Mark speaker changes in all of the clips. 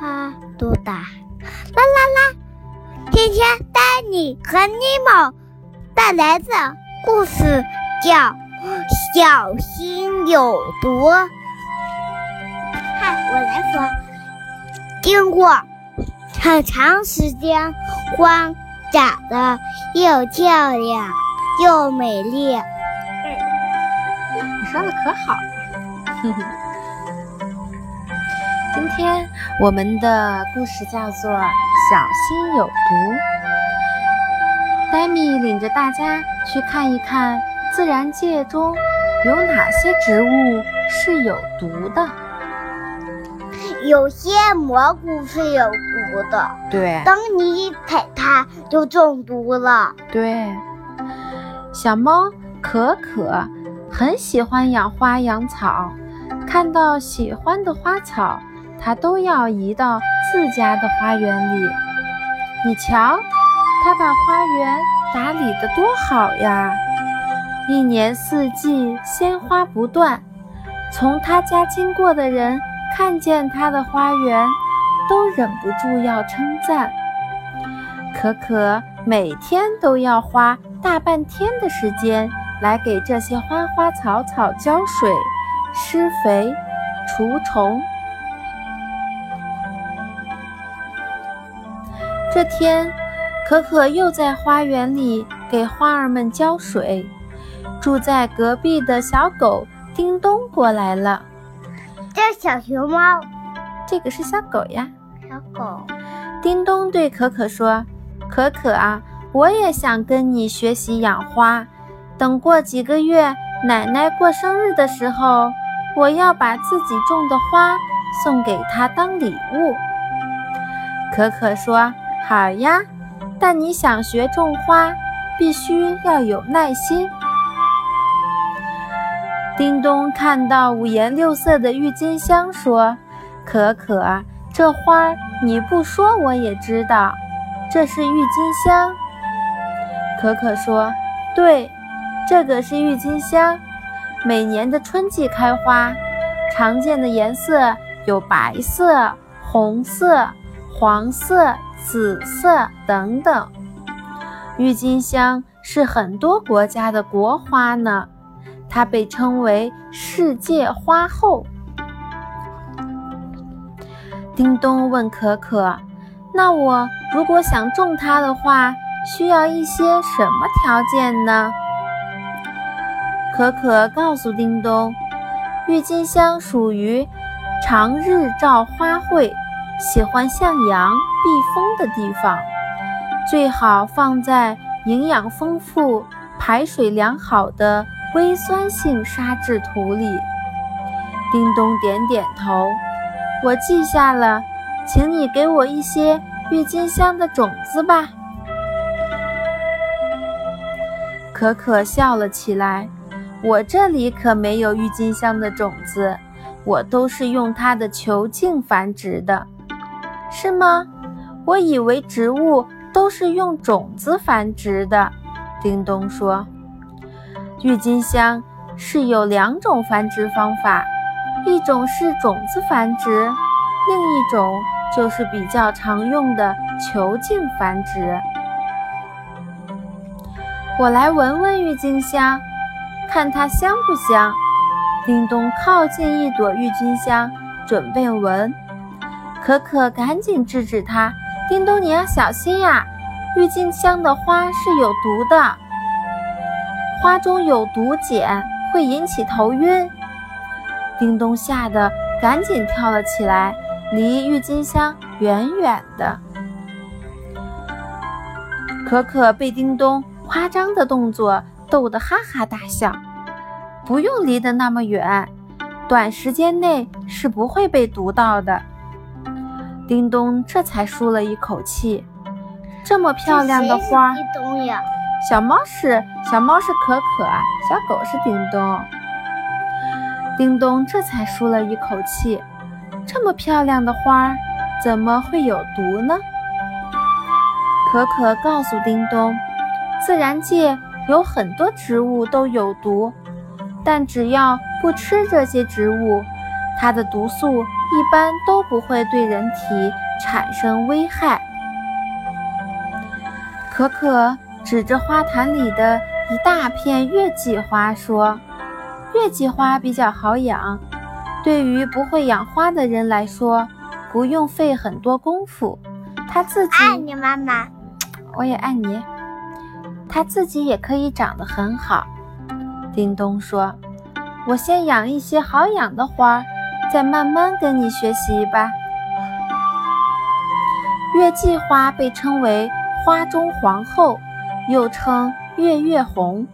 Speaker 1: 它多大？啦啦啦！今天丹尼和尼莫带来的故事叫《小心有毒》。嗨，我来说。经过很长时间，花长得又漂亮又美丽。
Speaker 2: 你说的可好了。今天我们的故事叫做《小心有毒》。戴米领着大家去看一看自然界中有哪些植物是有毒的。
Speaker 1: 有些蘑菇是有毒的，
Speaker 2: 对。
Speaker 1: 当你一踩它，就中毒了。
Speaker 2: 对。小猫可可很喜欢养花养草，看到喜欢的花草。它都要移到自家的花园里。你瞧，它把花园打理得多好呀！一年四季鲜花不断，从他家经过的人看见他的花园，都忍不住要称赞。可可每天都要花大半天的时间来给这些花花草草浇水、施肥、除虫。这天，可可又在花园里给花儿们浇水。住在隔壁的小狗叮咚过来了。
Speaker 1: 这小熊猫，
Speaker 2: 这个是小狗呀。
Speaker 1: 小狗。
Speaker 2: 叮咚对可可说：“可可啊，我也想跟你学习养花。等过几个月，奶奶过生日的时候，我要把自己种的花送给她当礼物。”可可说。好呀，但你想学种花，必须要有耐心。叮咚看到五颜六色的郁金香，说：“可可，这花你不说我也知道，这是郁金香。”可可说：“对，这个是郁金香，每年的春季开花，常见的颜色有白色、红色、黄色。”紫色等等，郁金香是很多国家的国花呢，它被称为世界花后。叮咚问可可：“那我如果想种它的话，需要一些什么条件呢？”可可告诉叮咚：“郁金香属于长日照花卉。”喜欢向阳、避风的地方，最好放在营养丰富、排水良好的微酸性沙质土里。叮咚点点头，我记下了，请你给我一些郁金香的种子吧。可可笑了起来，我这里可没有郁金香的种子，我都是用它的球茎繁殖的。是吗？我以为植物都是用种子繁殖的。叮咚说：“郁金香是有两种繁殖方法，一种是种子繁殖，另一种就是比较常用的球茎繁殖。”我来闻闻郁金香，看它香不香。叮咚靠近一朵郁金香，准备闻。可可赶紧制止他：“叮咚，你要小心呀！郁金香的花是有毒的，花中有毒碱，会引起头晕。”叮咚吓得赶紧跳了起来，离郁金香远远的。可可被叮咚夸张的动作逗得哈哈大笑。不用离得那么远，短时间内是不会被毒到的。叮咚，这才舒了一口气。这么漂亮的花，
Speaker 1: 叮咚呀！
Speaker 2: 小猫是小猫是可可，小狗是叮咚。叮咚，这才舒了一口气。这么漂亮的花，怎么会有毒呢？可可告诉叮咚，自然界有很多植物都有毒，但只要不吃这些植物，它的毒素一般都不会对人体产生危害。可可指着花坛里的一大片月季花说：“月季花比较好养，对于不会养花的人来说，不用费很多功夫。它自己
Speaker 1: 爱你妈妈，
Speaker 2: 我也爱你。它自己也可以长得很好。”叮咚说：“我先养一些好养的花，再慢慢跟你学习吧。”月季花被称为花中皇后，又称月月红，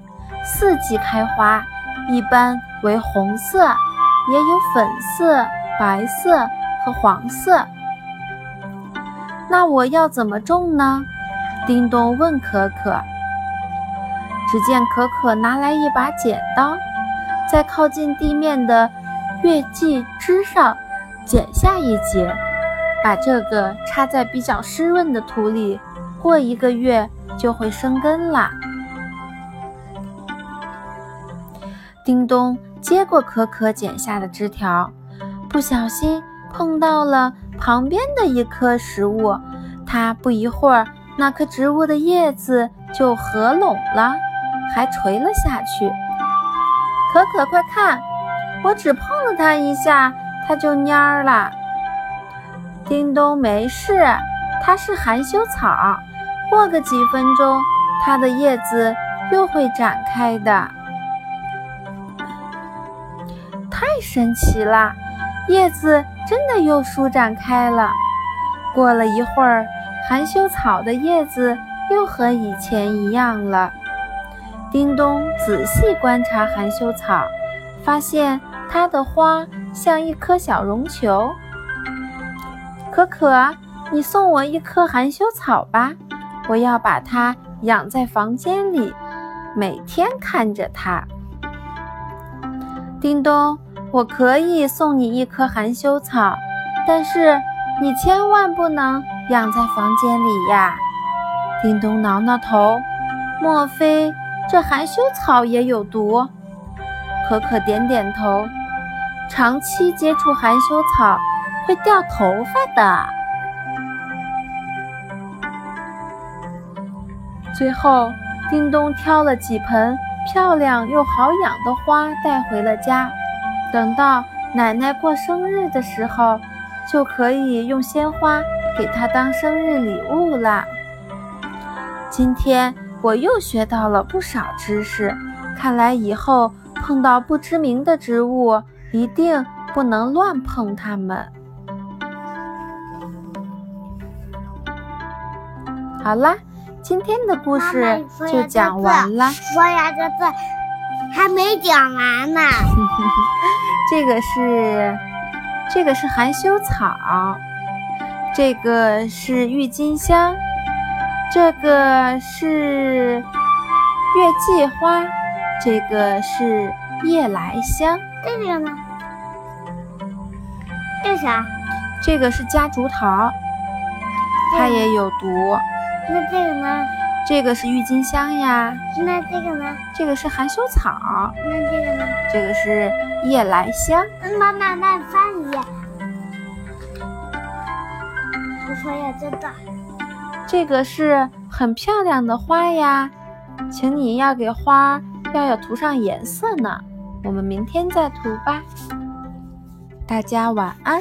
Speaker 2: 四季开花，一般为红色，也有粉色、白色和黄色。那我要怎么种呢？叮咚问可可。只见可可拿来一把剪刀，在靠近地面的月季枝上剪下一截，把这个插在比较湿润的土里，过一个月就会生根啦。叮咚接过可可剪下的枝条，不小心碰到了旁边的一棵植物，它不一会儿，那棵植物的叶子就合拢了。还垂了下去。可可，快看，我只碰了它一下，它就蔫儿了。叮咚，没事，它是含羞草，过个几分钟，它的叶子又会展开的。太神奇了，叶子真的又舒展开了。过了一会儿，含羞草的叶子又和以前一样了。叮咚仔细观察含羞草，发现它的花像一颗小绒球。可可，你送我一颗含羞草吧，我要把它养在房间里，每天看着它。叮咚，我可以送你一颗含羞草，但是你千万不能养在房间里呀。叮咚挠挠头，莫非？这含羞草也有毒，可可点点头。长期接触含羞草会掉头发的。最后，叮咚挑了几盆漂亮又好养的花带回了家。等到奶奶过生日的时候，就可以用鲜花给她当生日礼物啦。今天。我又学到了不少知识，看来以后碰到不知名的植物，一定不能乱碰它们。好啦，今天的故事就讲完了。
Speaker 1: 说呀，这字还没讲完呢。
Speaker 2: 这个是，这个是含羞草，这个是郁金香。这个是月季花，这个是夜来香，
Speaker 1: 这个呢？这是啥？
Speaker 2: 这个是夹竹桃，它也有毒。
Speaker 1: 那这个呢？
Speaker 2: 这个是郁金香呀。
Speaker 1: 那这个呢？
Speaker 2: 这个是含羞草。
Speaker 1: 那这个呢？
Speaker 2: 这个是夜来香。
Speaker 1: 妈妈，那翻译。我说呀，真的。
Speaker 2: 这个是很漂亮的花呀，请你要给花要要涂上颜色呢。我们明天再涂吧。大家晚安。